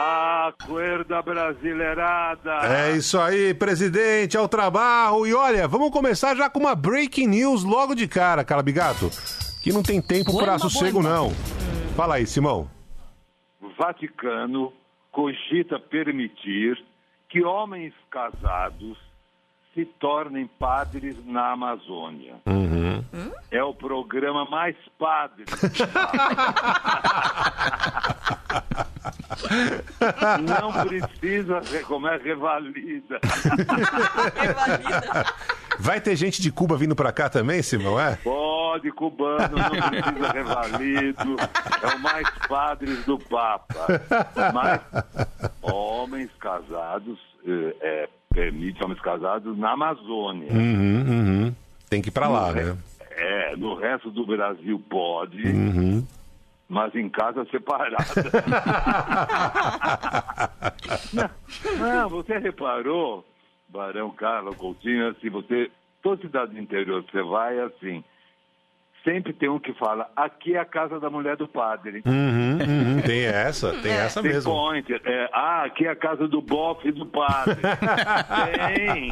Acorda brasileirada! É isso aí, presidente, ao trabalho. E olha, vamos começar já com uma breaking news logo de cara, Calabigato. Que não tem tempo para sossego, não. Fala aí, Simão. Vaticano cogita permitir que homens casados se tornem padres na Amazônia. É o programa mais padre. Não precisa, re- como é, revalida. Vai ter gente de Cuba vindo pra cá também, Simão, é? Pode, cubano, não precisa revalido. É o mais padres do Papa. Mas homens casados, eh, é, permite homens casados na Amazônia. Uhum, uhum. Tem que ir pra lá, né? É, no resto do Brasil pode, Uhum. Mas em casa separada. não, não, você reparou, Barão Carlos Coutinho, assim, você, toda cidade do interior você vai, assim, sempre tem um que fala, aqui é a casa da mulher do padre. Uhum, uhum. Tem essa, tem essa Tem mesmo. point. É, ah, aqui é a casa do bofe do padre. tem.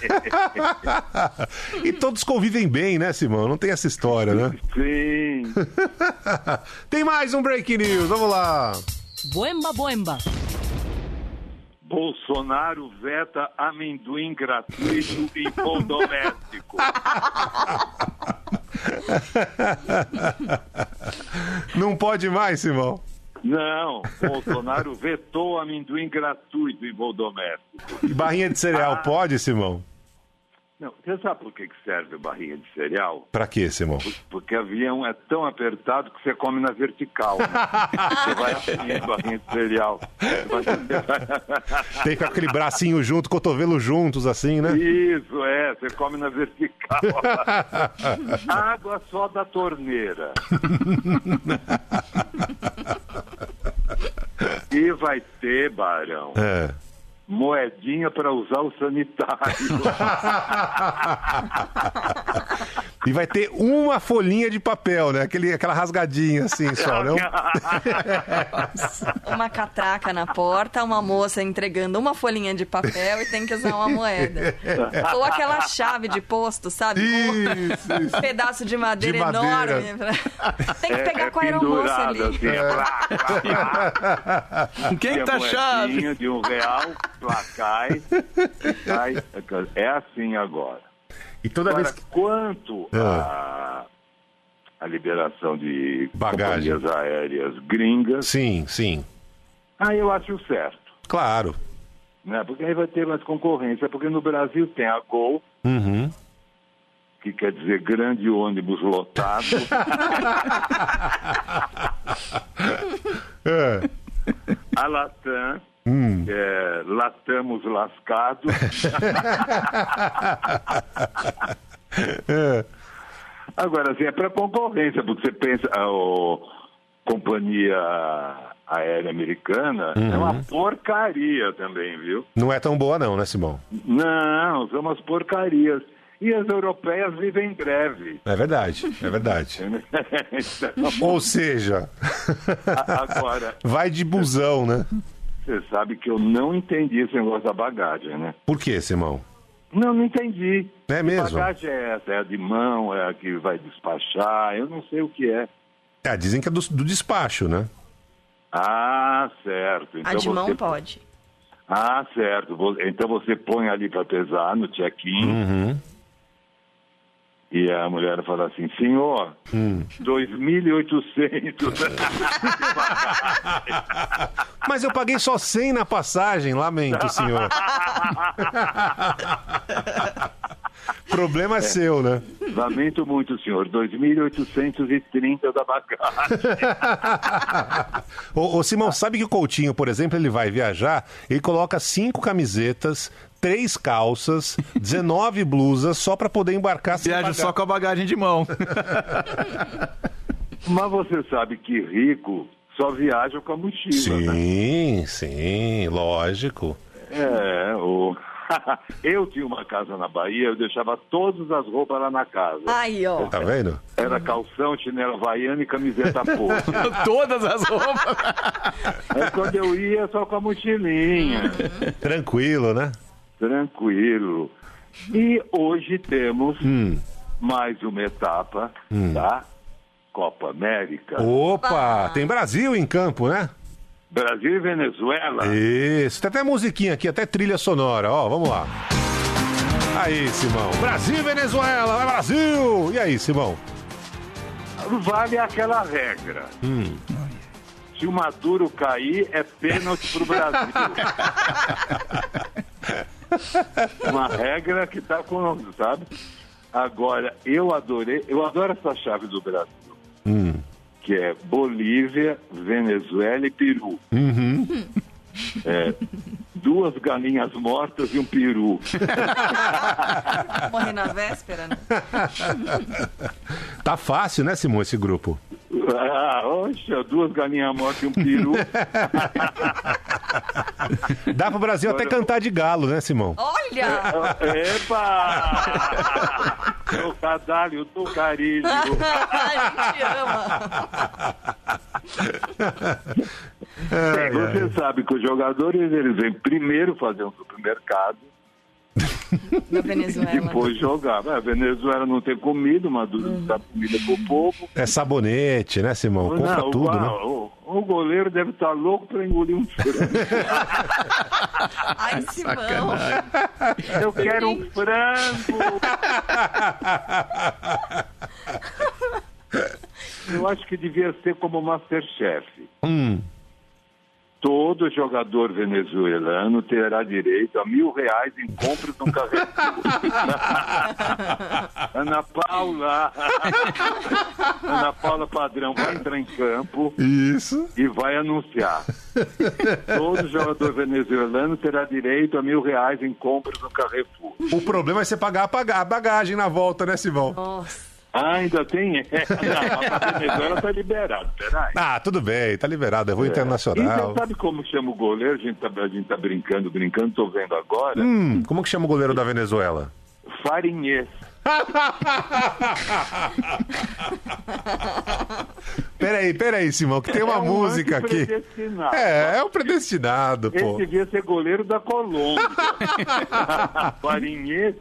Sempre. e todos convivem bem, né, Simão? Não tem essa história, né? Sim. tem mais um breaking news, vamos lá. Boemba, boemba. Bolsonaro veta amendoim gratuito em pão doméstico. Não pode mais, Simão. Não, Bolsonaro vetou amendoim gratuito em pão doméstico. E barrinha de cereal Ah. pode, Simão? Não, você sabe por que que serve barrinha de cereal? Pra quê, Simão? Porque avião é tão apertado que você come na vertical. Né? Você vai assim, barrinha de cereal. Tem com aquele bracinho junto, cotovelo juntos, assim, né? Isso, é, você come na vertical. Água só da torneira. E vai ter, Barão, É. moedinha para usar o sanitário. E vai ter uma folhinha de papel, né? Aquele, aquela rasgadinha assim só, não? Uma catraca na porta, uma moça entregando uma folhinha de papel e tem que usar uma moeda. Ou aquela chave de posto, sabe? Isso, Com isso. um pedaço de madeira, De madeira. enorme. Tem que É, pegar é com a aeromoça pendurado, ali. assim, é. Quem tá a chave? de um real, plá, cai, cai. É assim agora. E toda Agora, vez que. quanto a, a liberação de Bagagem. companhias aéreas gringas, Sim, sim. aí eu acho certo. Claro. Né? Porque aí vai ter mais concorrência. Porque no Brasil tem a Gol, Uhum. que quer dizer grande ônibus lotado, É. a Latam, Hum. É, latamos lascados. É. Agora, assim, é para concorrência, porque você pensa, a o- companhia aérea americana é Uhum. uma porcaria também, viu? Não é tão boa não, né, Simão? Não, são umas porcarias. E as europeias vivem em greve. É verdade, é verdade. Então, Ou seja, agora, vai de busão, né? Você sabe que eu não entendi esse negócio da bagagem, né? Por quê, Simão? Não, não entendi. É Que mesmo? bagagem é essa? É a de mão? É a que vai despachar? Eu não sei o que é. É, dizem que é do, do despacho, né? Ah, certo. A de mão você... pode. Ah, certo. Então você põe ali para pesar no check-in Uhum. E a mulher fala assim, senhor, Hum. 2.800. Mas eu paguei só 100 na passagem, lamento, senhor. Problema é seu, né? Lamento muito, senhor. 2.830 da bagagem. ô, ô, Simão, sabe que o Coutinho, por exemplo, ele vai viajar, ele coloca cinco camisetas, três calças, 19 blusas, só pra poder embarcar sem Viaja só com a bagagem de mão. Mas você sabe que rico só viaja com a mochila, né? Sim, sim, lógico. É, o... eu tinha uma casa na Bahia, eu deixava todas as roupas lá na casa. Aí, ó. Tá vendo? Era calção, chinelo havaiano e camiseta podre. Todas as roupas. Aí quando eu ia, só com a mochilinha. Tranquilo, né? Tranquilo. E hoje temos Hum. mais uma etapa da Copa América. Opa, tem Brasil em campo, né? Brasil e Venezuela. Isso, tem até musiquinha aqui, até trilha sonora, ó, vamos lá. Aí, Simão. Brasil e Venezuela, vai Brasil! E aí, Simão? Vale aquela regra. Hum. Se o Maduro cair, é pênalti pro Brasil. Uma regra que tá conosco, sabe? Agora, eu adorei, eu adoro essa chave do Brasil. Hum. Que é Bolívia, Venezuela e Peru. Uhum. É, duas galinhas mortas e um peru. Morrer na véspera, né? Tá fácil, né, Simão, esse grupo? Ah, oxa, duas galinhas mortas e um peru. Dá pro Brasil até cantar de galo, né, Simão? Olha! Epa! O cadalho do carilho. A gente ama. É, você sabe que os jogadores eles vêm primeiro fazer um supermercado Na e Venezuela. depois jogar. A Venezuela não tem comida, Maduro não dá comida pro povo. É sabonete, né, Simão? Compra Não, tudo, o, né? o, o goleiro deve estar louco para engolir um frango. Ai, Simão. Eu quero um frango! Eu acho que devia ser como Masterchef. Hum. Todo jogador venezuelano terá direito a mil reais em compras no Carrefour. Ana Paula! Ana Paula Padrão vai entrar em campo Isso. e vai anunciar. Todo jogador venezuelano terá direito a mil reais em compras no Carrefour. O problema é você pagar a bagagem na volta, né, Simão? Nossa. Ah, ainda tem? É. Não, a Venezuela tá liberado, peraí. Ah, tudo bem, tá liberado, é voo E internacional. você sabe como chama o goleiro? A gente tá, gente tá brincando, brincando, tô vendo agora. Hum, como que chama o goleiro da Venezuela? Farinhês. Peraí, peraí, Simão, que tem uma É um música aqui. É, é o predestinado, Ele pô. devia ser goleiro da Colômbia. Farinhês.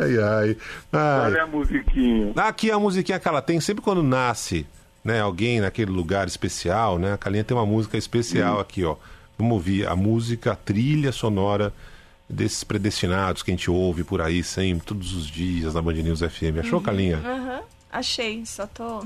Ai, ai. ai. Olha a musiquinha. Aqui a musiquinha que ela tem, sempre quando nasce, né, alguém naquele lugar especial, né? A Calinha tem uma música especial aqui, ó. Vamos ouvir a música, a trilha sonora desses predestinados que a gente ouve por aí sempre, todos os dias na Band News FM. Achou, Calinha? Aham. Achei, só tô.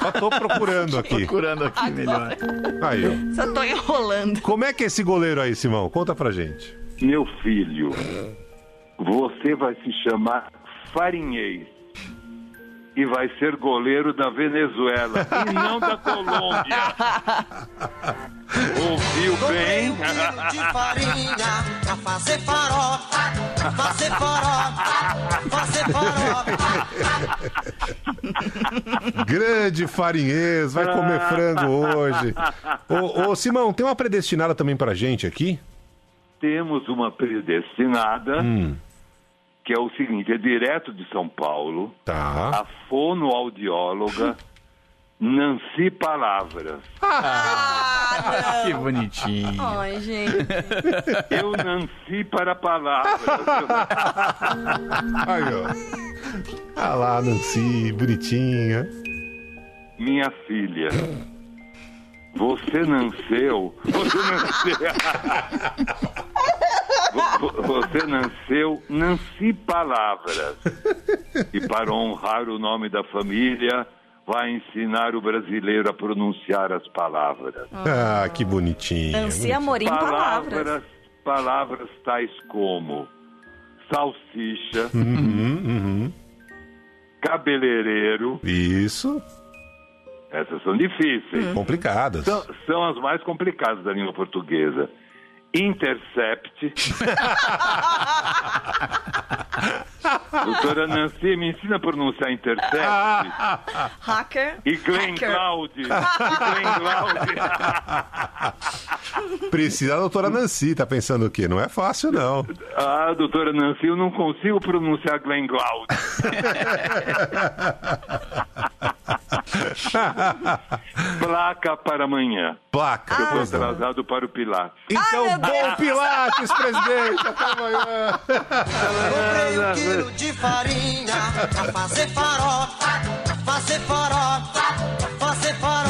Só tô procurando aqui. Procurando aqui melhor. Aí, ó. Só tô enrolando. Como é que é esse goleiro aí, Simão? Conta pra gente. Meu filho, você vai se chamar Farinhês. e vai ser goleiro da Venezuela e não da Colômbia. Ouviu bem? de farinha pra fazer farofa, fazer farofa, fazer farofa. Grande farinhês, vai comer frango hoje. Ô, ô, Simão, tem uma predestinada também pra gente aqui? Temos uma predestinada, Hum, que é o seguinte, é direto de São Paulo, tá. a fonoaudióloga Nancy Palavras. Que bonitinho. Ai, gente. Eu nasci para palavras. Aí, ó. Ah lá, Nancy, bonitinha. Minha filha, você nasceu. Você nasceu. Vo- Você nasceu Nancy Palavras. E para honrar o nome da família, vai ensinar o brasileiro a pronunciar as palavras. Ah, que bonitinha. Nancy Amorim Palavras. Palavras, palavras tais como salsicha, Uhum, cabeleireiro. Isso, Essas são difíceis. complicadas. São, são as mais complicadas da língua portuguesa. Intercept. Doutora Nancy, me ensina a pronunciar intercept. Hacker. E Glenn Hacker. Cloud. E Glenn Cloud. Precisa da doutora Nancy, tá pensando o quê? Não é fácil, não. Ah, doutora Nancy, eu não consigo pronunciar Glenn Cloud. Placa para amanhã. Placa. Eu estou não. atrasado para o Pilates. Então, Ai, bom Pilates, presidente. Até amanhã. Comprei um quilo de farinha pra fazer farofa, fazer farofa, fazer farofa.